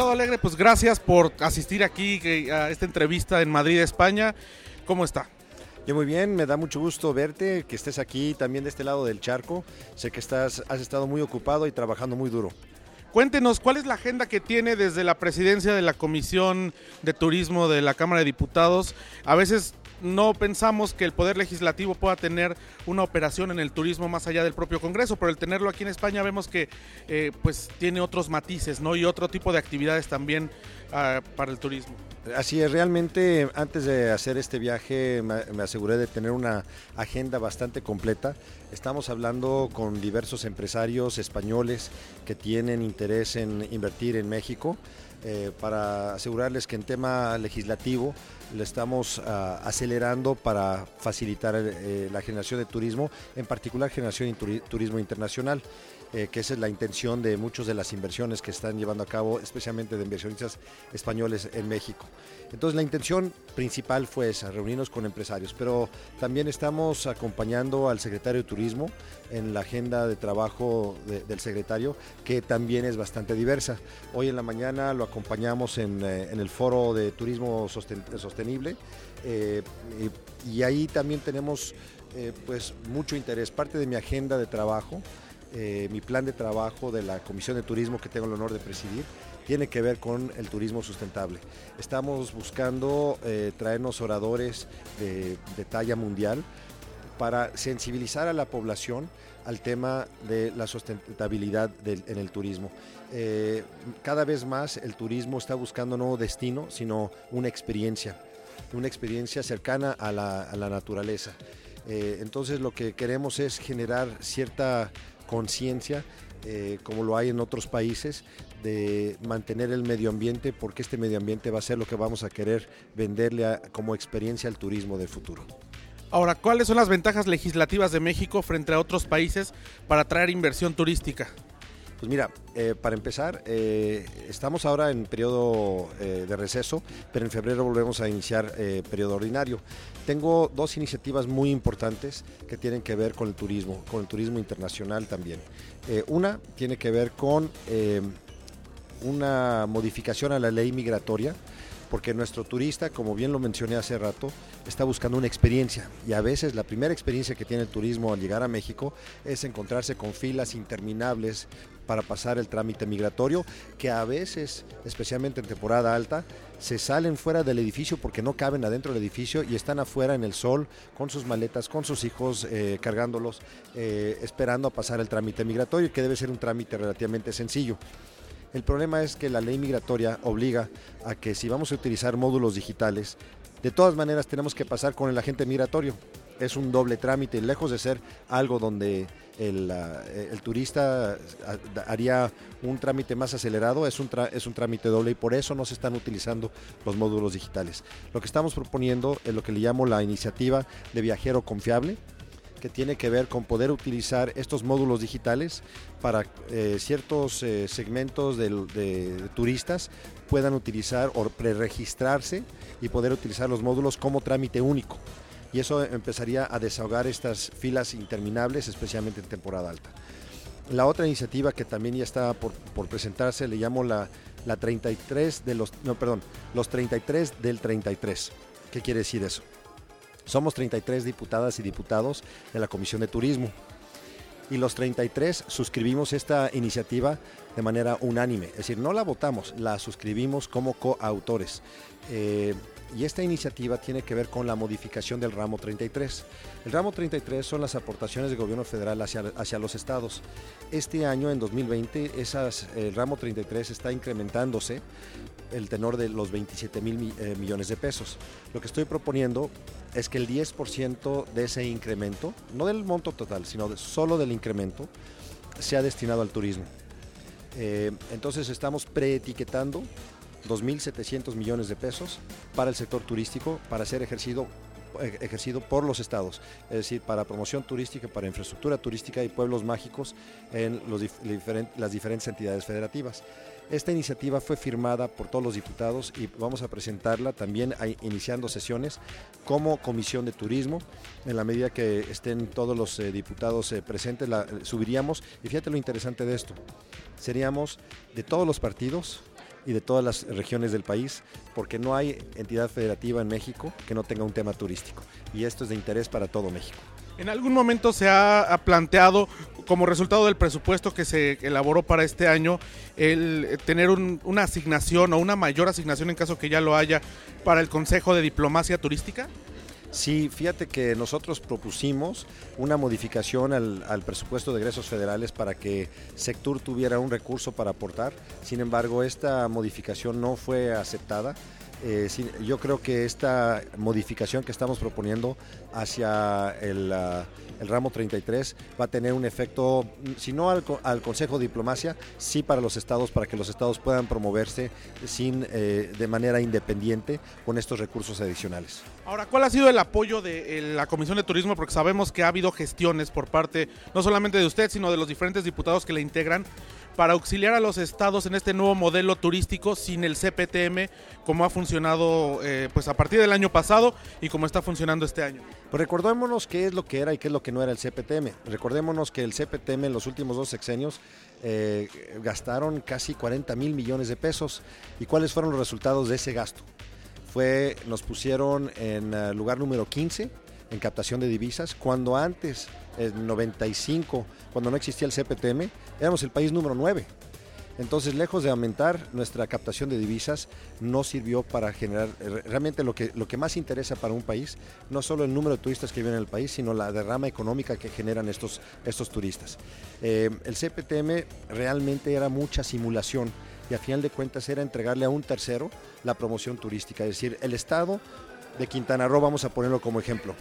Diputado Alegre, pues gracias por asistir aquí a esta entrevista en Madrid, España. ¿Cómo está? Yo muy bien, me da mucho gusto verte, que estés aquí también de este lado del charco. Sé que estás, has estado muy ocupado y trabajando muy duro. Cuéntenos, ¿cuál es la agenda que tiene desde la presidencia de la Comisión de Turismo de la Cámara de Diputados? A veces no pensamos que el Poder Legislativo pueda tener una operación en el turismo más allá del propio Congreso, pero el tenerlo aquí en España vemos que eh, pues tiene otros matices ¿no? y otro tipo de actividades también uh, para el turismo. Así es, realmente antes de hacer este viaje me, aseguré de tener una agenda bastante completa. Estamos hablando con diversos empresarios españoles que tienen interés en invertir en México eh, para asegurarles que en tema legislativo le estamos uh, acelerando para facilitar eh, la generación de turismo, en particular generación de turismo internacional. Eh, que esa es la intención de muchas de las inversiones que están llevando a cabo, especialmente de inversionistas españoles en México. Entonces la intención principal fue esa, reunirnos con empresarios, pero también estamos acompañando al secretario de Turismo en la agenda de trabajo del secretario, que también es bastante diversa. Hoy en la mañana lo acompañamos en, eh, el foro de turismo sostenible eh, y, ahí también tenemos pues mucho interés. Parte de mi agenda de trabajo eh, mi plan de trabajo de la Comisión de Turismo que tengo el honor de presidir tiene que ver con el turismo sustentable. Estamos buscando eh, traernos oradores de, talla mundial para sensibilizar a la población al tema de la sustentabilidad en el turismo. Eh, cada vez más el turismo está buscando no destino, sino una experiencia, una experiencia cercana a la, naturaleza. entonces lo que queremos es generar cierta conciencia, eh, como lo hay en otros países, de mantener el medio ambiente, porque este medio ambiente va a ser lo que vamos a querer venderle como experiencia al turismo del futuro. Ahora, ¿cuáles son las ventajas legislativas de México frente a otros países para atraer inversión turística? Pues mira, eh, para empezar, eh, estamos ahora en periodo eh, de receso, pero en febrero volvemos a iniciar periodo ordinario. Tengo dos iniciativas muy importantes que tienen que ver con el turismo, con el turismo internacional también. una tiene que ver con una modificación a la ley migratoria porque nuestro turista, como bien lo mencioné hace rato, está buscando una experiencia y a veces la primera experiencia que tiene el turismo al llegar a México es encontrarse con filas interminables para pasar el trámite migratorio, que a veces, especialmente en temporada alta, se salen fuera del edificio porque no caben adentro del edificio y están afuera en el sol con sus maletas, con sus hijos, eh, cargándolos, eh, esperando a pasar el trámite migratorio, que debe ser un trámite relativamente sencillo. El problema es que la ley migratoria obliga a que si vamos a utilizar módulos digitales, de todas maneras tenemos que pasar con el agente migratorio. Es un doble trámite, lejos de ser algo donde el, turista haría un trámite más acelerado, es un, es un trámite doble y por eso no se están utilizando los módulos digitales. Lo que estamos proponiendo es lo que le llamo la iniciativa de viajero confiable, que tiene que ver con poder utilizar estos módulos digitales para eh, ciertos eh, segmentos de, turistas puedan utilizar o preregistrarse y poder utilizar los módulos como trámite único. Y eso empezaría a desahogar estas filas interminables, especialmente en temporada alta. La otra iniciativa que también ya está por, presentarse le llamo la, la 33 de los, no, perdón, los 33 del 33. ¿Qué quiere decir eso? Somos 33 diputadas y diputados de la Comisión de Turismo y los 33 suscribimos esta iniciativa de manera unánime, es decir, no la votamos, la suscribimos como coautores. Eh, y esta iniciativa tiene que ver con la modificación del ramo 33. El ramo 33 son las aportaciones del gobierno federal hacia, hacia los estados. Este año, en 2020, esas, el ramo 33 está incrementándose el tenor de los 27 mil eh, millones de pesos. Lo que estoy proponiendo es que el 10% de ese incremento, no del monto total, sino solo del incremento, sea destinado al turismo. Eh, entonces estamos preetiquetando 2.700 millones de pesos para el sector turístico para ser ejercido ejercido por los estados, es decir, para promoción turística, para infraestructura turística y pueblos mágicos en las diferentes entidades federativas. Esta iniciativa fue firmada por todos los diputados y vamos a presentarla también iniciando sesiones como Comisión de Turismo. En la medida que estén todos los eh, diputados eh, presentes, la subiríamos. Y fíjate lo interesante de esto. Seríamos de todos los partidos, y de todas las regiones del país, porque no hay entidad federativa en México que no tenga un tema turístico. Y esto es de interés para todo México. ¿En algún momento se ha planteado, como resultado del presupuesto que se elaboró para este año, el tener una asignación o una mayor asignación en caso que ya lo haya para el Consejo de Diplomacia Turística? Sí, fíjate que nosotros propusimos una modificación al, presupuesto de egresos federales para que Sectur tuviera un recurso para aportar. Sin embargo, esta modificación no fue aceptada. Eh, yo creo que esta modificación que estamos proponiendo hacia el, ah, ramo 33 va a tener un efecto, si no al, Consejo de Diplomacia, sí para los estados, para que los estados puedan promoverse sin, eh, de manera independiente con estos recursos adicionales. Ahora, ¿cuál ha sido el apoyo de la Comisión de Turismo? Porque sabemos que ha habido gestiones por parte no solamente de usted, sino de los diferentes diputados que le integran para auxiliar a los estados en este nuevo modelo turístico sin el CPTM, como ha funcionado eh, pues a partir del año pasado y como está funcionando este año. Pues recordémonos qué es lo que era y qué es lo que no era el CPTM. Recordémonos que el CPTM en los últimos dos sexenios eh, gastaron casi 40 mil millones de pesos. ¿Y cuáles fueron los resultados de ese gasto? Fue, nos pusieron en eh, lugar número 15 en captación de divisas, cuando antes, en 95, cuando no existía el CPTM, éramos el país número 9. Entonces, lejos de aumentar nuestra captación de divisas, no sirvió para generar realmente lo que, lo que más interesa para un país, no solo el número de turistas que viven en el país, sino la derrama económica que generan estos, estos turistas. Eh, el CPTM realmente era mucha simulación y a final de cuentas era entregarle a un tercero la promoción turística, es decir, el Estado de Quintana Roo, vamos a ponerlo como ejemplo,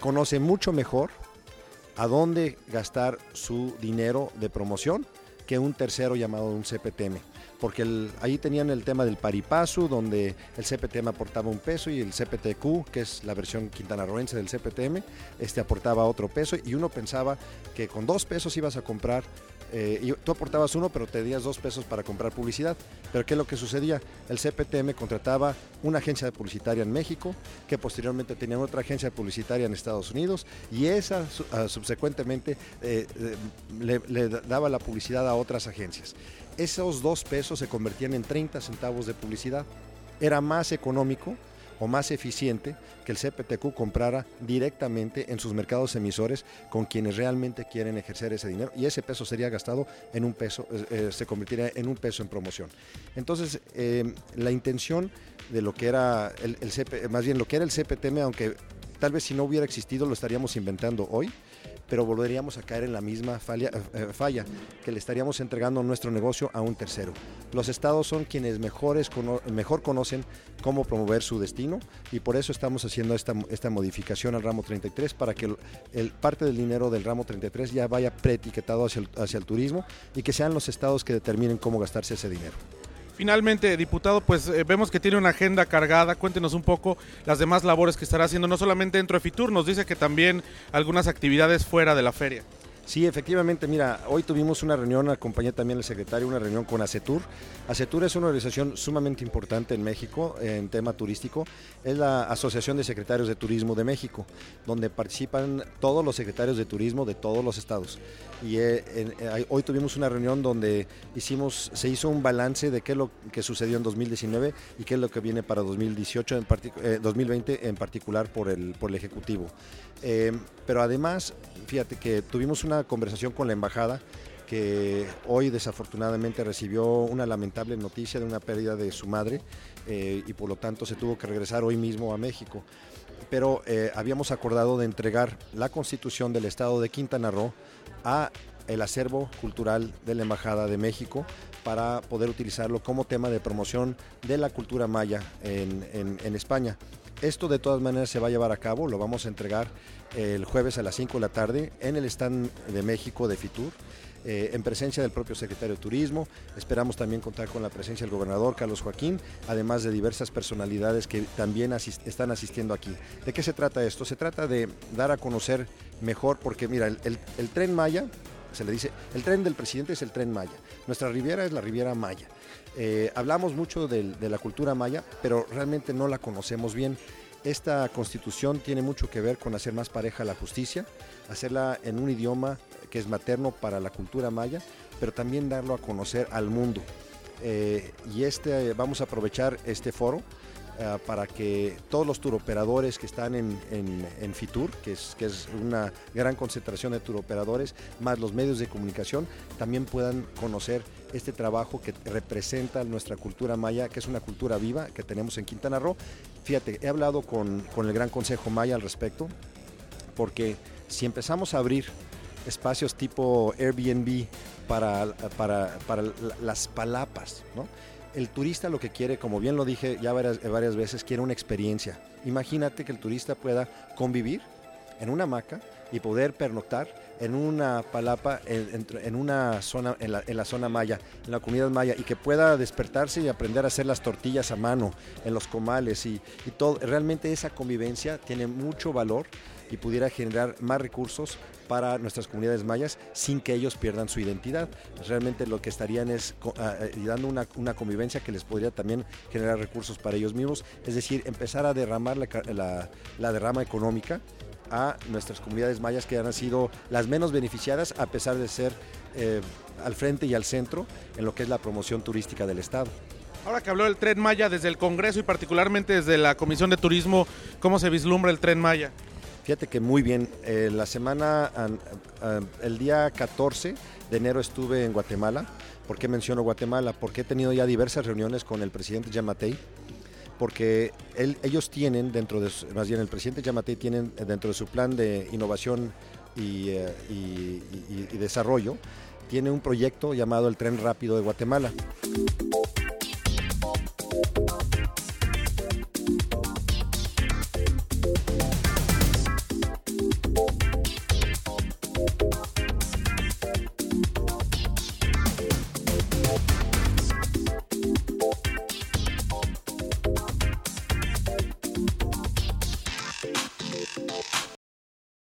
conoce mucho mejor a dónde gastar su dinero de promoción que un tercero llamado un CPTM. Porque ahí tenían el tema del paripasu, donde el CPTM aportaba un peso y el CPTQ, que es la versión quintanarroense del CPTM, este aportaba otro peso y uno pensaba que con dos pesos ibas a comprar eh, tú aportabas uno, pero te días dos pesos para comprar publicidad. Pero ¿qué es lo que sucedía? El CPTM contrataba una agencia publicitaria en México, que posteriormente tenía otra agencia publicitaria en Estados Unidos, y esa ah, subsecuentemente eh, eh, le daba la publicidad a otras agencias. Esos dos pesos se convertían en 30 centavos de publicidad. Era más económico o más eficiente que el CPTQ comprara directamente en sus mercados emisores con quienes realmente quieren ejercer ese dinero y ese peso sería gastado en un peso, eh, eh, se convertiría en un peso en promoción. Entonces, eh, la intención de lo que era el, el más bien lo que era el CPTM, aunque tal vez si no hubiera existido lo estaríamos inventando hoy, pero volveríamos a caer en la misma falla, eh, falla, que le estaríamos entregando nuestro negocio a un tercero. Los estados son quienes mejores, mejor conocen cómo promover su destino y por eso estamos haciendo esta, esta modificación al ramo 33 para que el, parte del dinero del ramo 33 ya vaya preetiquetado hacia hacia el turismo y que sean los estados que determinen cómo gastarse ese dinero. Finalmente, diputado, pues eh, vemos que tiene una agenda cargada. Cuéntenos un poco las demás labores que estará haciendo, no solamente dentro de Fitur, nos dice que también algunas actividades fuera de la feria. Sí, efectivamente, mira, hoy tuvimos una reunión, acompañé también al secretario, una reunión con ACETUR. ACETUR es una organización sumamente importante en México en tema turístico. Es la Asociación de Secretarios de Turismo de México, donde participan todos los secretarios de turismo de todos los estados. Y eh, eh, hoy tuvimos una reunión donde hicimos, se hizo un balance de qué es lo que sucedió en 2019 y qué es lo que viene para 2018, en 2020 eh, en particular por el, por el Ejecutivo. pero además, fíjate que tuvimos una conversación con la embajada que hoy desafortunadamente recibió una lamentable noticia de una pérdida de su madre eh, y por lo tanto se tuvo que regresar hoy mismo a México. Pero eh, habíamos acordado de entregar la constitución del estado de Quintana Roo a el acervo cultural de la Embajada de México para poder utilizarlo como tema de promoción de la cultura maya en, España. Esto de todas maneras se va a llevar a cabo, lo vamos a entregar el jueves a las 5 de la tarde en el stand de México de Fitur. Eh, en presencia del propio secretario de Turismo. Esperamos también contar con la presencia del gobernador Carlos Joaquín, además de diversas personalidades que también están asistiendo aquí. ¿De qué se trata esto? Se trata de dar a conocer mejor, porque mira, el, tren Maya, se le dice, el tren del presidente es el tren Maya, nuestra riviera es la riviera Maya. Eh, hablamos mucho de la cultura maya, pero realmente no la conocemos bien. Esta constitución tiene mucho que ver con hacer más pareja la justicia, hacerla en un idioma que es materno para la cultura maya, pero también darlo a conocer al mundo. eh, y este, vamos a aprovechar este foro eh, para que todos los turoperadores que están en, en, Fitur, que es, que es una gran concentración de turoperadores, más los medios de comunicación, también puedan conocer este trabajo que representa nuestra cultura maya, que es una cultura viva que tenemos en Quintana Roo. Fíjate, he hablado con, con el Gran Consejo Maya al respecto, porque si empezamos a abrir espacios tipo Airbnb para, para, para las palapas, ¿no? El turista lo que quiere, como bien lo dije ya varias, varias veces, quiere una experiencia. Imagínate que el turista pueda convivir en una hamaca y poder pernoctar en una palapa, en, una zona, en la, zona maya, en la comunidad maya, y que pueda despertarse y aprender a hacer las tortillas a mano, en los comales y, y todo. Realmente esa convivencia tiene mucho valor y pudiera generar más recursos para nuestras comunidades mayas sin que ellos pierdan su identidad. Realmente lo que estarían es ah, eh, dando una, una, convivencia que les podría también generar recursos para ellos mismos, es decir, empezar a derramar la, la, derrama económica a nuestras comunidades mayas que han sido las menos beneficiadas a pesar de ser eh, al frente y al centro en lo que es la promoción turística del Estado. Ahora que habló del tren Maya desde el Congreso y particularmente desde la Comisión de Turismo, ¿cómo se vislumbra el tren Maya? Fíjate que muy bien. Eh, la semana, el día 14 de enero estuve en Guatemala. ¿Por qué menciono Guatemala? Porque he tenido ya diversas reuniones con el presidente Yamatei. Porque ellos tienen dentro de, más bien el presidente Yamatei tienen dentro de su plan de innovación y, eh, y desarrollo, tiene un proyecto llamado el Tren Rápido de Guatemala.